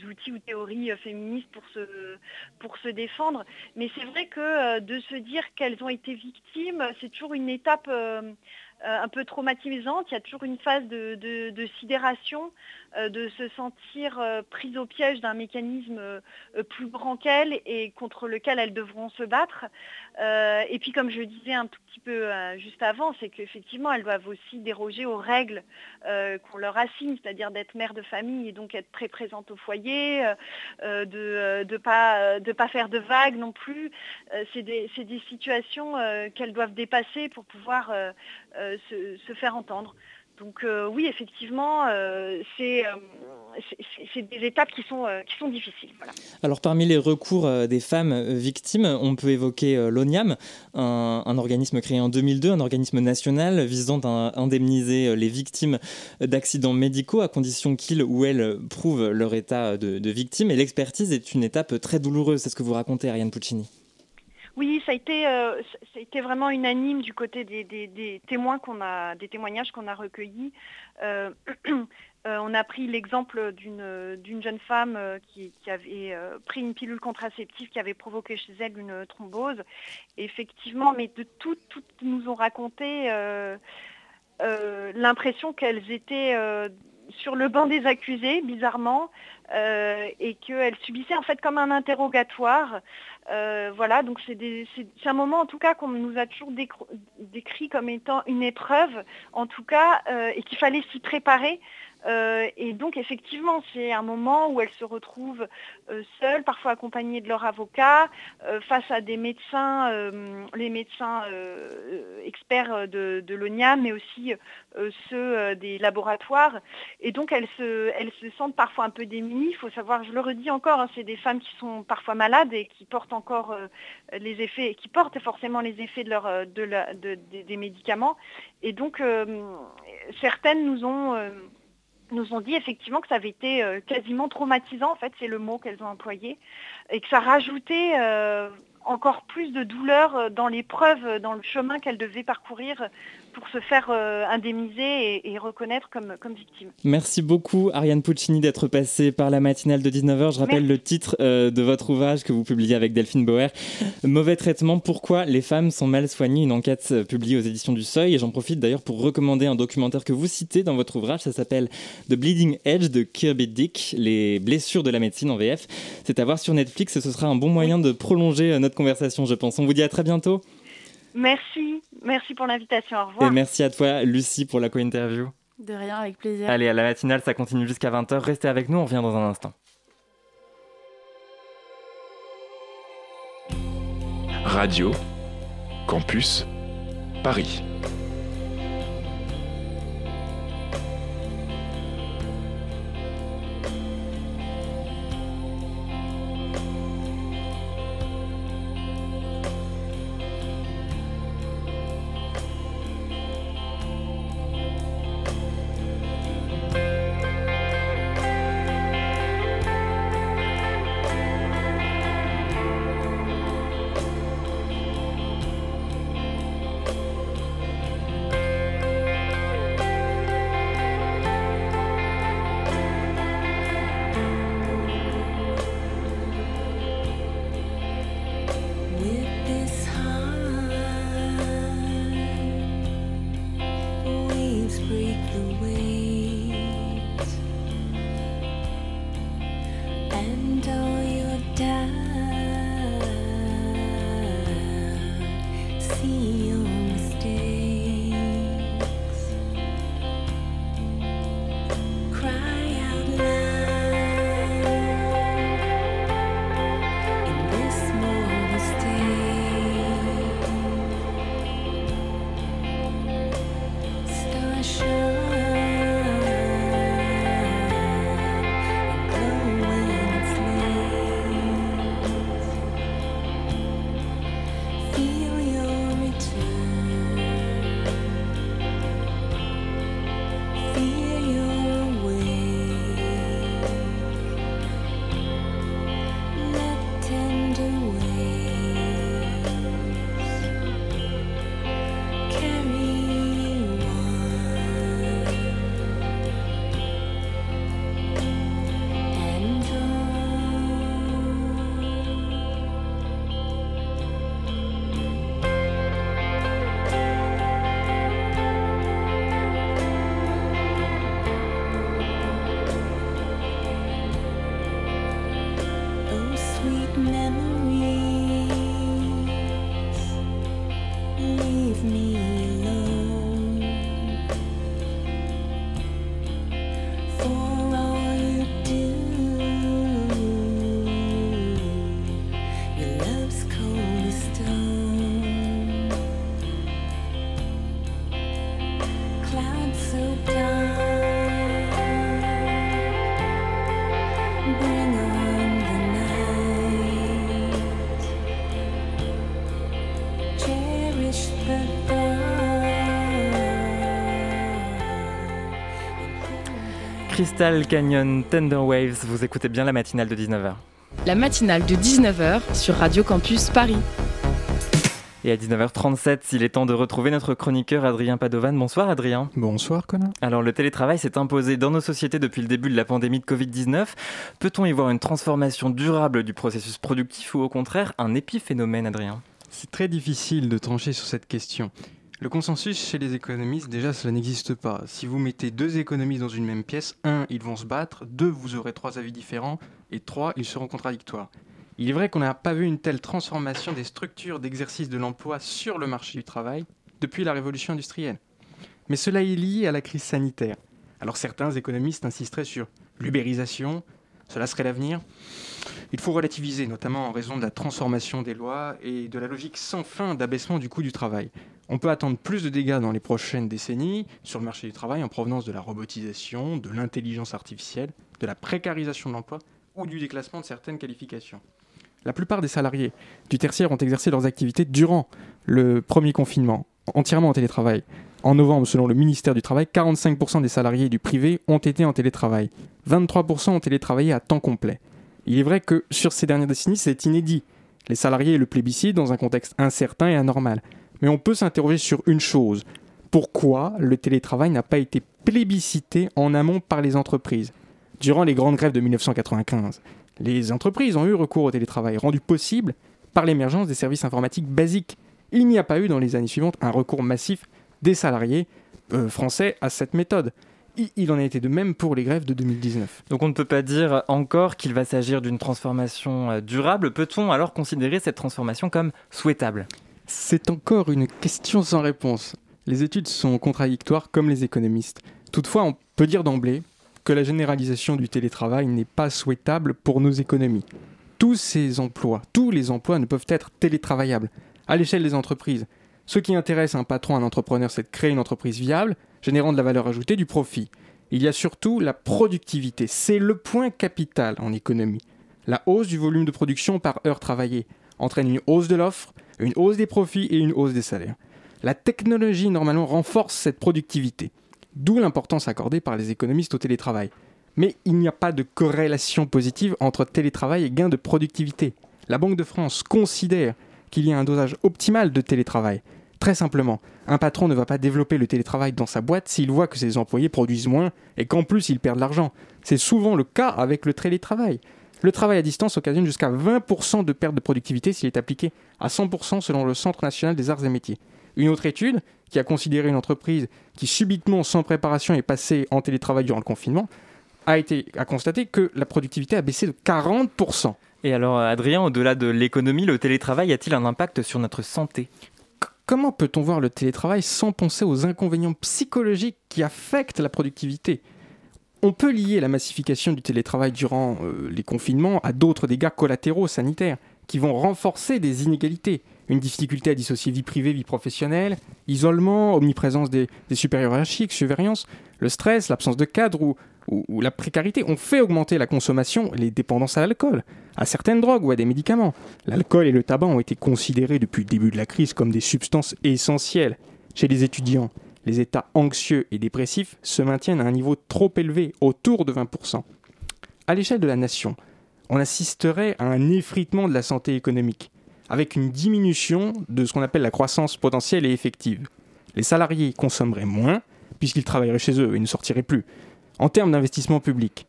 outils ou théories féministes pour se pour se défendre. Mais c'est vrai que de se dire qu'elles ont été victimes c'est toujours une étape euh, un peu traumatisante. Il y a toujours une phase de, sidération, de se sentir prise au piège d'un mécanisme plus grand qu'elle et contre lequel elles devront se battre. et puis comme je disais un tout petit peu juste avant, c'est qu'effectivement elles doivent aussi déroger aux règles qu'on leur assigne, c'est-à-dire d'être mère de famille et donc être très présente au foyer, de ne pas, faire de vagues non plus. c'est des, situations qu'elles doivent dépasser pour pouvoir se, se, faire entendre. Donc oui, effectivement, c'est des étapes qui sont, difficiles. Alors parmi les recours des femmes victimes, on peut évoquer l'ONIAM, un, un, organisme créé en 2002, un organisme national visant à indemniser les victimes d'accidents médicaux à condition qu'ils ou elles prouvent leur état de, de victime. Et l'expertise est une étape très douloureuse, c'est ce que vous racontez, Ariane Puccini. Oui, ça a été, euh, ça a été vraiment unanime du côté des, témoins qu'on a, des témoignages qu'on a recueillis. Euh, euh, on a pris l'exemple d'une jeune femme qui, avait pris une pilule contraceptive qui avait provoqué chez elle une thrombose. effectivement, mais de toutes, toutes nous ont raconté l'impression qu'elles étaient sur le banc des accusés, bizarrement, et qu'elles subissaient en fait comme un interrogatoire euh, voilà, donc c'est un moment en tout cas qu'on nous a toujours décrit comme étant une épreuve, en tout cas, euh, et qu'il fallait s'y préparer euh, et donc effectivement, c'est un moment où elles se retrouvent euh, seules, parfois accompagnées de leur avocat, euh, face à des médecins, les médecins experts de, de l'ONIA, mais aussi ceux des laboratoires. Et donc elles se, elles se sentent parfois un peu démunies. Il faut savoir, je le redis encore, hein, c'est des femmes qui sont parfois malades et qui portent encore les effets, qui portent forcément les effets de des médicaments. Et donc certaines nous ont nous ont dit effectivement que ça avait été euh, quasiment traumatisant, en fait, c'est le mot qu'elles ont employé, et que ça rajoutait euh, encore plus de douleur euh, dans l'épreuve, dans le chemin qu'elles devaient parcourir pour se faire euh, indemniser et, reconnaître comme, comme victime. Merci beaucoup Ariane Puccini d'être passée par la matinale de 19h. Je rappelle le titre euh, de votre ouvrage que vous publiez avec Delphine Bauer. Mauvais traitement, pourquoi les femmes sont mal soignées, une enquête euh, publiée aux éditions du Seuil. Et j'en profite d'ailleurs pour recommander un documentaire que vous citez dans votre ouvrage. Ça s'appelle The Bleeding Edge de Kirby Dick, les blessures de la médecine en VF. C'est à voir sur Netflix et ce sera un bon moyen de prolonger notre conversation, je pense. On vous dit à très bientôt. Merci, merci pour l'invitation. Au revoir. Et merci à toi, Lucie, pour la co-interview. De rien, avec plaisir. Allez, à la matinale, ça continue jusqu'à 20h. Restez avec nous, on revient dans un instant. Radio, Campus, Paris. Crystal Canyon Tender Waves, vous écoutez bien la matinale de 19h. La matinale de 19h sur Radio Campus Paris. Et à 19h37, il est temps de retrouver notre chroniqueur Adrien Padovan. Bonsoir Adrien. Bonsoir Colin. Alors le télétravail s'est imposé dans nos sociétés depuis le début de la pandémie de Covid-19. Peut-on y voir une transformation durable du processus productif ou au contraire un épiphénomène Adrien? C'est très difficile de trancher sur cette question. Le consensus chez les économistes, déjà, cela n'existe pas. Si vous mettez deux économistes dans une même pièce, un, ils vont se battre, deux, vous aurez trois avis différents, et trois, ils seront contradictoires. Il est vrai qu'on n'a pas vu une telle transformation des structures d'exercice de l'emploi sur le marché du travail depuis la révolution industrielle. Mais cela est lié à la crise sanitaire. Alors certains économistes insisteraient sur l'ubérisation, cela serait l'avenir. Il faut relativiser, notamment en raison de la transformation des lois et de la logique sans fin d'abaissement du coût du travail. On peut attendre plus de dégâts dans les prochaines décennies sur le marché du travail en provenance de la robotisation, de l'intelligence artificielle, de la précarisation de l'emploi ou du déclassement de certaines qualifications. La plupart des salariés du tertiaire ont exercé leurs activités durant le premier confinement, entièrement en télétravail. En novembre, selon le ministère du Travail, 45% des salariés du privé ont été en télétravail. 23% ont télétravaillé à temps complet. Il est vrai que sur ces dernières décennies, c'est inédit. Les salariés le plébiscitent dans un contexte incertain et anormal. Mais on peut s'interroger sur une chose. Pourquoi le télétravail n'a pas été plébiscité en amont par les entreprises? Durant les grandes grèves de 1995, les entreprises ont eu recours au télétravail, rendu possible par l'émergence des services informatiques basiques. Il n'y a pas eu dans les années suivantes un recours massif des salariés euh, français à cette méthode. Il en a été de même pour les grèves de 2019. Donc on ne peut pas dire encore qu'il va s'agir d'une transformation euh, durable. Peut-on alors considérer cette transformation comme souhaitable? C'est encore une question sans réponse. Les études sont contradictoires comme les économistes. Toutefois, on peut dire d'emblée que la généralisation du télétravail n'est pas souhaitable pour nos économies. Tous ces emplois, tous les emplois ne peuvent être télétravaillables. À l'échelle des entreprises, ce qui intéresse un patron, un entrepreneur, c'est de créer une entreprise viable, générant de la valeur ajoutée, du profit. Il y a surtout la productivité. C'est le point capital en économie. La hausse du volume de production par heure travaillée entraîne une hausse de l'offre, une hausse des profits et une hausse des salaires. La technologie, normalement, renforce cette productivité, d'où l'importance accordée par les économistes au télétravail. Mais il n'y a pas de corrélation positive entre télétravail et gain de productivité. La Banque de France considère qu'il y a un dosage optimal de télétravail. Très simplement, un patron ne va pas développer le télétravail dans sa boîte s'il voit que ses employés produisent moins et qu'en plus ils perdent de l'argent. C'est souvent le cas avec le télétravail. Le travail à distance occasionne jusqu'à 20% de perte de productivité s'il est appliqué à 100% selon le Centre national des arts et métiers. Une autre étude, qui a considéré une entreprise qui subitement, sans préparation, est passée en télétravail durant le confinement, a, été, a constaté que la productivité a baissé de 40%. Et alors, Adrien, au-delà de l'économie, le télétravail a-t-il un impact sur notre santé? Comment peut-on voir le télétravail sans penser aux inconvénients psychologiques qui affectent la productivité? On peut lier la massification du télétravail durant euh, les confinements à d'autres dégâts collatéraux sanitaires qui vont renforcer des inégalités. Une difficulté à dissocier vie privée, vie professionnelle, isolement, omniprésence des, supérieurs hiérarchiques, surveillance, le stress, l'absence de cadre ou, ou, la précarité ont fait augmenter la consommation, les dépendances à l'alcool, à certaines drogues ou à des médicaments. L'alcool et le tabac ont été considérés depuis le début de la crise comme des substances essentielles chez les étudiants les états anxieux et dépressifs se maintiennent à un niveau trop élevé, autour de 20%. À l'échelle de la nation, on assisterait à un effritement de la santé économique, avec une diminution de ce qu'on appelle la croissance potentielle et effective. Les salariés consommeraient moins, puisqu'ils travailleraient chez eux et ne sortiraient plus. En termes d'investissement public,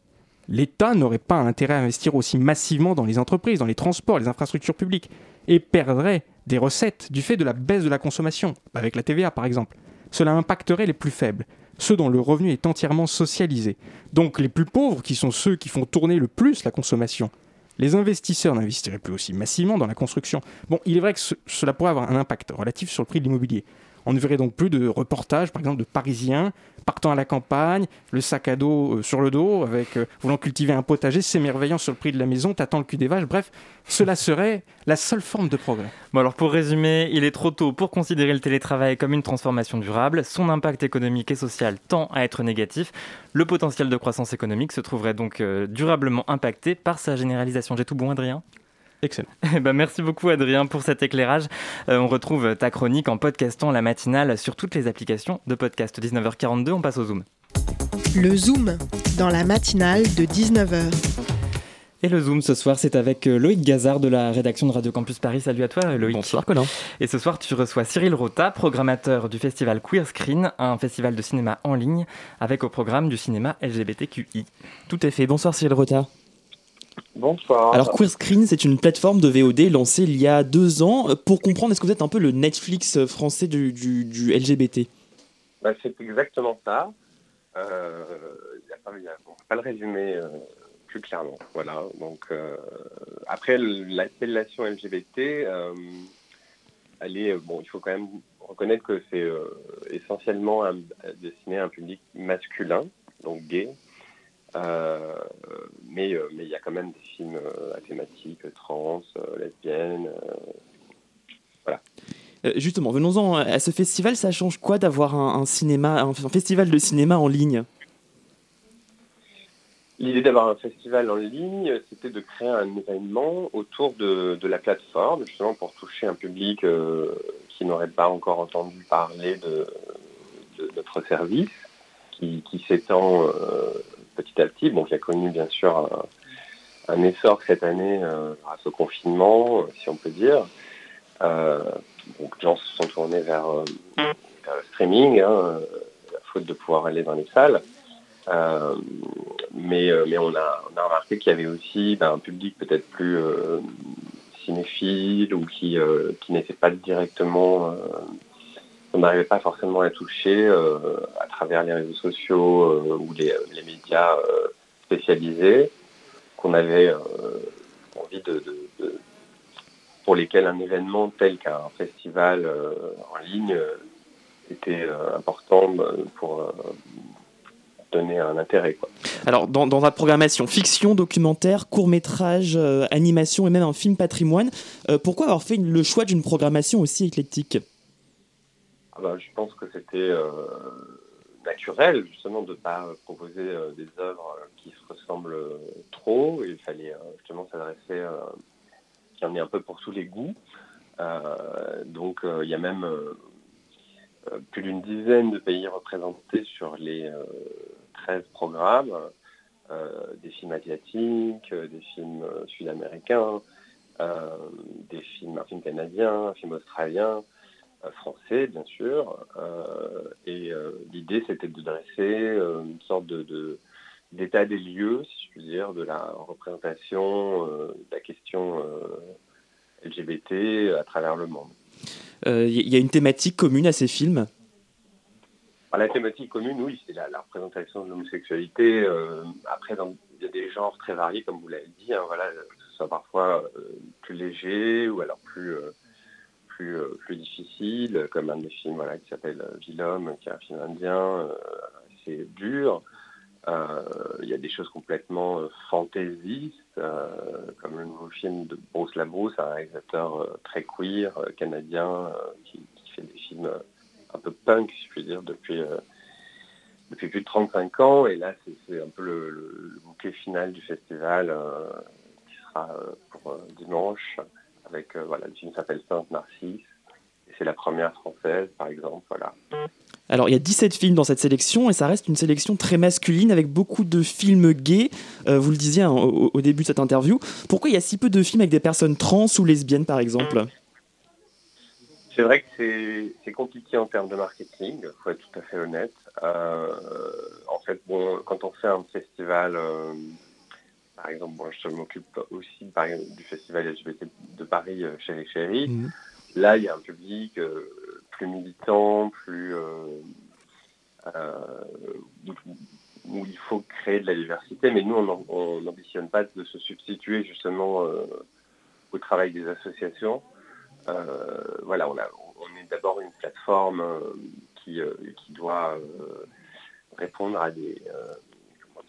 l'État n'aurait pas intérêt à investir aussi massivement dans les entreprises, dans les transports, les infrastructures publiques, et perdrait des recettes du fait de la baisse de la consommation, avec la TVA par exemple cela impacterait les plus faibles, ceux dont le revenu est entièrement socialisé. Donc les plus pauvres, qui sont ceux qui font tourner le plus la consommation. Les investisseurs n'investiraient plus aussi massivement dans la construction. Bon, il est vrai que cela pourrait avoir un impact relatif sur le prix de l'immobilier. On ne verrait donc plus de reportages, par exemple, de Parisiens partant à la campagne, le sac à dos euh, sur le dos, avec euh, voulant cultiver un potager, s'émerveillant sur le prix de la maison, t'attends le cul des vaches. Bref, cela serait la seule forme de progrès. Bon alors pour résumer, il est trop tôt pour considérer le télétravail comme une transformation durable. Son impact économique et social tend à être négatif. Le potentiel de croissance économique se trouverait donc euh, durablement impacté par sa généralisation. J'ai tout bon, Adrien? Excellent. Eh ben, merci beaucoup Adrien pour cet éclairage. Euh, on retrouve ta chronique en podcastant la matinale sur toutes les applications de podcast. 19h42, on passe au Zoom. Le Zoom, dans la matinale de 19h. Et le Zoom ce soir, c'est avec euh, Loïc Gazard de la rédaction de Radio Campus Paris. Salut à toi Loïc. Bonsoir Colin. Et ce soir, tu reçois Cyril Rota, programmateur du festival Queer Screen, un festival de cinéma en ligne avec au programme du cinéma LGBTQI. Tout à fait. Bonsoir Cyril Rota. Bonsoir. Alors Queer Screen, c'est une plateforme de VOD lancée il y a deux ans. Pour comprendre, est-ce que vous êtes un peu le Netflix français du, du, LGBT bah, C'est exactement ça. Euh, on ne peut pas le résumer euh, plus clairement. Voilà. Donc, euh, après, l'appellation LGBT, euh, elle est, bon, il faut quand même reconnaître que c'est essentiellement destiné à un public masculin, donc gay. Euh, mais euh, mais il y a quand même des films euh, à thématique trans, lesbienne, voilà. justement, venons-en à ce festival. Ça change quoi d'avoir un, cinéma, un, festival de cinéma en ligne? L'idée d'avoir un festival en ligne, c'était de créer un événement autour de, de, la plateforme, justement pour toucher un public qui n'aurait pas encore entendu parler de, de notre service, qui, qui s'étend petit à petit, bon, qui a connu bien sûr un, essor cette année euh, grâce au confinement, euh, si on peut dire. Euh, donc les gens se sont tournés vers, le streaming, hein, faute de pouvoir aller dans les salles. mais, mais on, a, remarqué qu'il y avait aussi ben, un public peut-être plus cinéphile ou qui, qui n'était pas directement on n'arrivait pas forcément à toucher euh, à travers les réseaux sociaux euh, ou les, médias euh, spécialisés qu'on avait envie de, pour lesquels un événement tel qu'un festival en ligne était important pour donner un intérêt. Alors, dans, dans la programmation, fiction, documentaire, court-métrage, animation et même un film patrimoine, pourquoi avoir fait le choix d'une programmation aussi éclectique? Bah, je pense que c'était euh, naturel justement de ne pas proposer euh, des œuvres qui se ressemblent trop. Il fallait euh, justement s'adresser, qu'il y en ait un peu pour tous les goûts. donc il y a même plus d'une dizaine de pays représentés sur les 13 programmes, des films asiatiques, des films sud-américains, des films, un film canadien, un film australien, euh, français, bien sûr. Euh, et euh, l'idée, c'était de dresser une sorte de, d'état des lieux, si je puis dire, de la représentation de la question LGBT à travers le monde. Il y a une thématique commune à ces films? Ah, La thématique commune, oui, c'est la, représentation de l'homosexualité. après, il y a des genres très variés, comme vous l'avez dit, hein, voilà, que ce soit parfois plus léger ou alors plus euh, plus, difficile, comme un des films qui s'appelle euh, Vilhomme, qui est un film indien euh, assez dur. Il y a des choses complètement fantaisistes, comme le nouveau film de Bruce Labrousse, un réalisateur très queer, canadien, qui, fait des films un peu punk, si je puis dire, depuis, depuis plus de 35 ans. Et là, c'est un peu le, bouquet final du festival qui sera pour dimanche avec euh, voilà, le film s'appelle Sainte Narcisse. Et c'est la première française, par exemple. Voilà. Alors, il y a 17 films dans cette sélection et ça reste une sélection très masculine avec beaucoup de films gays. Euh, vous le disiez hein, au, début de cette interview. Pourquoi il y a si peu de films avec des personnes trans ou lesbiennes, par exemple? C'est vrai que c'est compliqué en termes de marketing, il faut être tout à fait honnête. Euh, en fait, bon, quand on fait un festival par exemple, moi, je m'occupe aussi du festival LGBT de Paris, euh, Chéri Chéri. Mhm. Là, il y a un public euh, plus militant, plus euh, où, il faut créer de la diversité, mais nous, on n'ambitionne pas de se substituer justement au travail des associations. voilà, on, est d'abord une plateforme qui, qui doit répondre à des,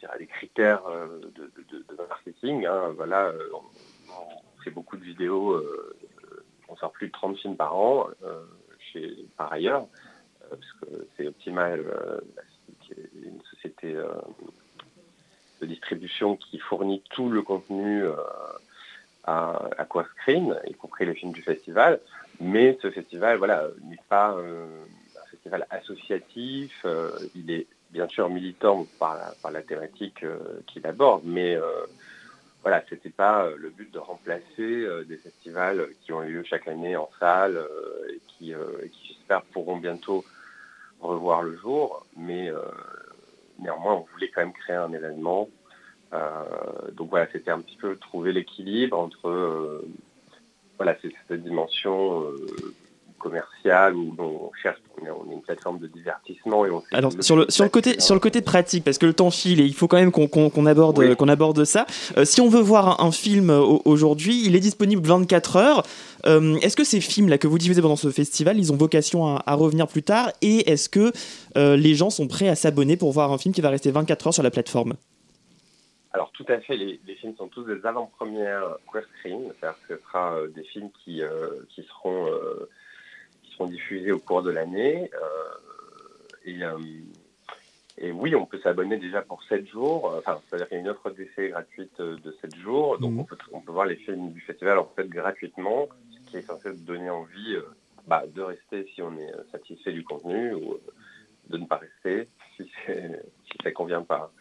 à des critères de, marketing. Hein. Voilà, on, fait beaucoup de vidéos, on sort plus de 30 films par an chez, par ailleurs, parce que c'est Optimal, une société de distribution qui fournit tout le contenu à Aquascreen, y compris les films du festival. Mais ce festival voilà, n'est pas un festival associatif. il est bien sûr militant par la, thématique qu'il aborde, mais voilà, c'était pas le but de remplacer des festivals qui ont lieu chaque année en salle et qui, j'espère pourront bientôt revoir le jour, mais néanmoins on voulait quand même créer un événement. Euh, donc voilà, c'était un petit peu trouver l'équilibre entre euh, voilà, cette dimension euh, commerciale où on cherche, on est, une plateforme de divertissement et on Alors sur le, sur le côté sur le côté pratique parce que le temps file et il faut quand même qu'on aborde qu'on aborde ça. si on veut voir un, film aujourd'hui, il est disponible 24 heures. est-ce que ces films là que vous diffusez pendant ce festival, ils ont vocation à, à revenir plus tard et est-ce que les gens sont prêts à s'abonner pour voir un film qui va rester 24 heures sur la plateforme? Alors tout à fait, les, films sont tous des avant-premières queer screen, c'est-à-dire que ce sera euh, des films qui, euh, qui, seront, euh, qui seront diffusés au cours de l'année. et, et, oui, on peut s'abonner déjà pour 7 jours, enfin, c'est-à-dire qu'il y a une offre d'essai gratuite de 7 jours, donc mmh. on, peut, on, peut, voir les films du festival en fait gratuitement, ce qui est censé donner envie bah, de rester si on est satisfait du contenu ou de ne pas rester si, si ça ne convient pas.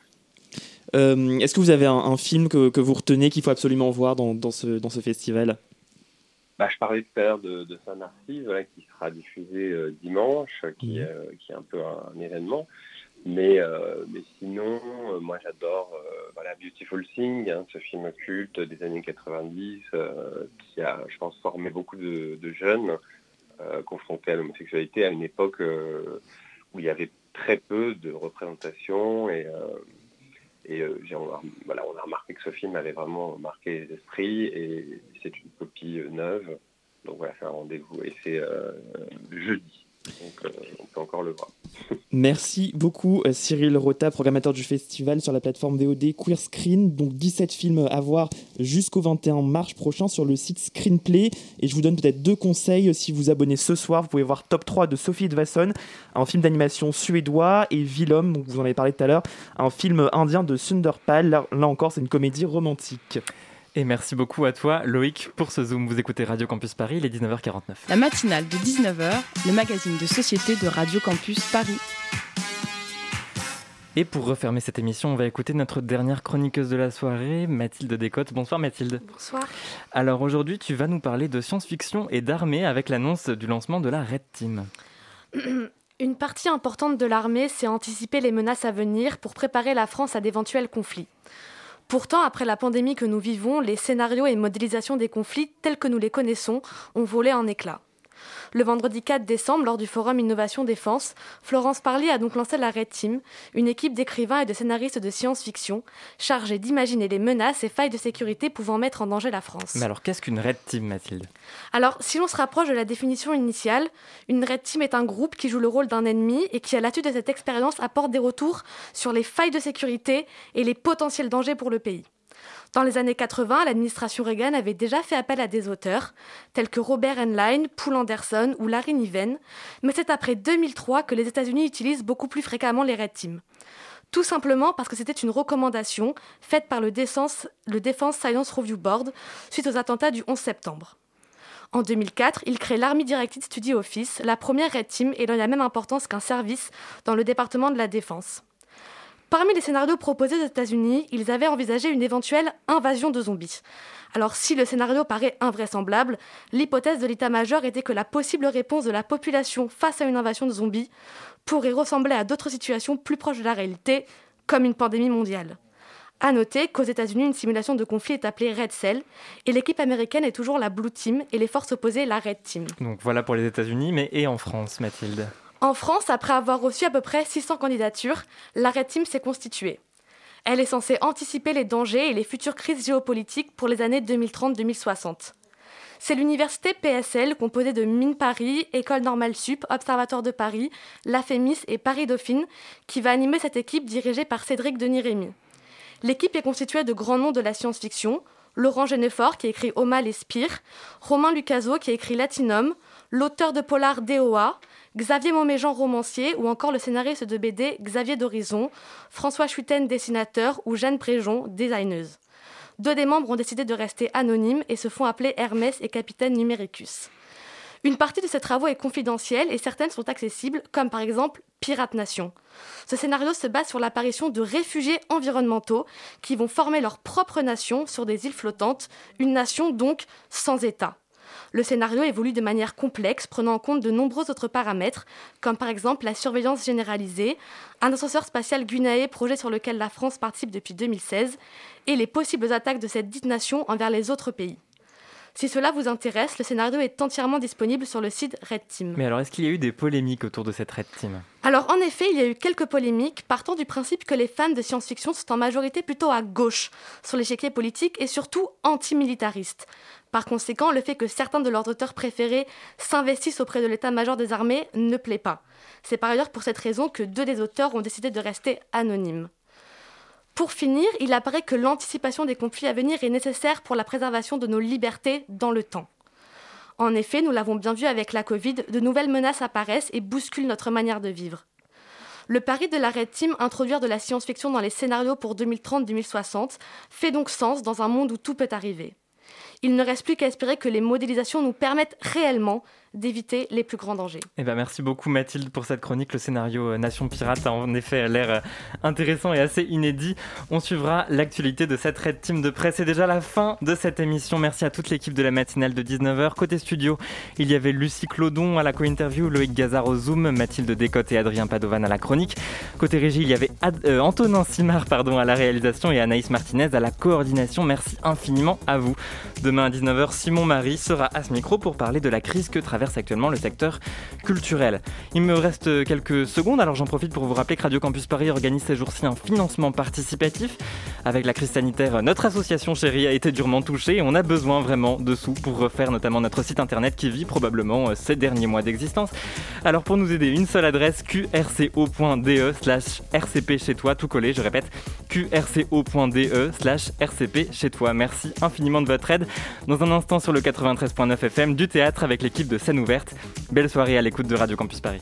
Euh, est-ce que vous avez un, film que, vous retenez qu'il faut absolument voir dans, ce, dans ce festival? Bah, je parlais tout à l'heure de, Saint-Narcisse, qui sera diffusé euh, dimanche, qui, mhm. euh, qui, est un peu un, événement. Mais, mais sinon, moi j'adore voilà, Beautiful Thing, hein, ce film culte des années 90, qui a, je pense, formé beaucoup de, de jeunes confrontés à l'homosexualité à une époque où il y avait très peu de représentation et et euh, voilà, on a remarqué que ce film avait vraiment marqué les esprits et c'est une copie euh, neuve. Donc voilà, c'est un rendez-vous et c'est euh, jeudi. Donc on peut encore le voir. Merci beaucoup Cyril Rota, programmateur du festival sur la plateforme VOD Queer Screen. Donc 17 films à voir jusqu'au 21 mars prochain sur le site Screenplay. Et je vous donne peut-être deux conseils. Si vous abonnez ce soir, vous pouvez voir Top 3 de Sophie Edvasson, un film d'animation suédois, et Vilom, vous en avez parlé tout à l'heure, un film indien de Sunderpal. Là, là encore, c'est une comédie romantique. Et merci beaucoup à toi, Loïc, pour ce Zoom. Vous écoutez Radio Campus Paris, il est 19h49. La matinale de 19h, le magazine de société de Radio Campus Paris. Et pour refermer cette émission, on va écouter notre dernière chroniqueuse de la soirée, Mathilde Descottes. Bonsoir Mathilde. Bonsoir. Alors aujourd'hui, tu vas nous parler de science-fiction et d'armée avec l'annonce du lancement de la Red Team. Une partie importante de l'armée, c'est anticiper les menaces à venir pour préparer la France à d'éventuels conflits. Pourtant, après la pandémie que nous vivons, les scénarios et modélisations des conflits tels que nous les connaissons ont volé en éclats. Le vendredi 4 décembre, lors du forum Innovation Défense, Florence Parly a donc lancé la Red Team, une équipe d'écrivains et de scénaristes de science-fiction chargée d'imaginer les menaces et failles de sécurité pouvant mettre en danger la France. Mais alors, qu'est-ce qu'une Red Team, Mathilde? Alors, si l'on se rapproche de la définition initiale, une Red Team est un groupe qui joue le rôle d'un ennemi et qui, à la suite de cette expérience, apporte des retours sur les failles de sécurité et les potentiels dangers pour le pays. Dans les années 80, l'administration Reagan avait déjà fait appel à des auteurs, tels que Robert Heinlein, Poul Anderson ou Larry Niven, mais c'est après 2003 que les États-Unis utilisent beaucoup plus fréquemment les Red Teams. Tout simplement parce que c'était une recommandation faite par le Defense, le Defense Science Review Board suite aux attentats du 11 septembre. En 2004, il crée l'Army Directed Study Office, la première Red Team ayant la même importance qu'un service dans le département de la Défense. Parmi les scénarios proposés aux États-Unis, ils avaient envisagé une éventuelle invasion de zombies. Alors si le scénario paraît invraisemblable, l'hypothèse de l'état-major était que la possible réponse de la population face à une invasion de zombies pourrait ressembler à d'autres situations plus proches de la réalité, comme une pandémie mondiale. À noter qu'aux États-Unis, une simulation de conflit est appelée Red Cell et l'équipe américaine est toujours la Blue Team et les forces opposées la Red Team. Donc voilà pour les États-Unis, mais et en France, Mathilde? En France, après avoir reçu à peu près 600 candidatures, la Red Team s'est constituée. Elle est censée anticiper les dangers et les futures crises géopolitiques pour les années 2030-2060. C'est l'université PSL, composée de Mines Paris, École Normale Sup, Observatoire de Paris, la FEMIS et Paris Dauphine, qui va animer cette équipe dirigée par Cédric Denis-Rémy. L'équipe est constituée de grands noms de la science-fiction, Laurent Genefort qui écrit Omal et Spire, Romain Lucaso qui écrit Latinum, l'auteur de polar DOA, Xavier Moméjean romancier ou encore le scénariste de BD Xavier d'Horizon, François Chuiten dessinateur ou Jeanne Préjon designeuse. Deux des membres ont décidé de rester anonymes et se font appeler Hermès et Capitaine Numericus. Une partie de ces travaux est confidentielle et certaines sont accessibles, comme par exemple Pirate Nation. Ce scénario se base sur l'apparition de réfugiés environnementaux qui vont former leur propre nation sur des îles flottantes, une nation donc sans État. Le scénario évolue de manière complexe, prenant en compte de nombreux autres paramètres, comme par exemple la surveillance généralisée, un ascenseur spatial Gunae, projet sur lequel la France participe depuis 2016, et les possibles attaques de cette dite nation envers les autres pays. Si cela vous intéresse, le scénario est entièrement disponible sur le site Red Team. Mais alors, est-ce qu'il y a eu des polémiques autour de cette Red Team? Alors, en effet, il y a eu quelques polémiques, partant du principe que les fans de science-fiction sont en majorité plutôt à gauche sur l'échiquier politique et surtout antimilitaristes. Par conséquent, le fait que certains de leurs auteurs préférés s'investissent auprès de l'état-major des armées ne plaît pas. C'est par ailleurs pour cette raison que deux des auteurs ont décidé de rester anonymes. Pour finir, il apparaît que l'anticipation des conflits à venir est nécessaire pour la préservation de nos libertés dans le temps. En effet, nous l'avons bien vu avec la Covid, de nouvelles menaces apparaissent et bousculent notre manière de vivre. Le pari de la Red Team, introduire de la science-fiction dans les scénarios pour 2030-2060, fait donc sens dans un monde où tout peut arriver. Il ne reste plus qu'à espérer que les modélisations nous permettent réellement d'éviter les plus grands dangers. Eh ben, merci beaucoup Mathilde pour cette chronique. Le scénario euh, Nation Pirate a en effet l'air euh, intéressant et assez inédit. On suivra l'actualité de cette Red Team de presse. C'est déjà la fin de cette émission. Merci à toute l'équipe de la matinale de 19h. Côté studio, il y avait Lucie Clodon à la co-interview, Loïc Gazard au Zoom, Mathilde Descotes et Adrien Padovan à la chronique. Côté régie, il y avait euh, Antonin Simard pardon, à la réalisation et Anaïs Martinez à la coordination. Merci infiniment à vous. Demain à 19h, Simon Marie sera à ce micro pour parler de la crise que traverse actuellement le secteur culturel. Il me reste quelques secondes, alors j'en profite pour vous rappeler que Radio Campus Paris organise ces jours-ci un financement participatif. Avec la crise sanitaire, notre association chérie a été durement touchée et on a besoin vraiment de sous pour refaire notamment notre site internet qui vit probablement ces derniers mois d'existence. Alors pour nous aider, une seule adresse qrco.de slash rcp chez toi, tout collé, je répète, qrco.de slash rcp chez toi. Merci infiniment de votre aide. Dans un instant sur le 93.9 FM du théâtre avec l'équipe de ouverte. Belle soirée à l'écoute de Radio Campus Paris.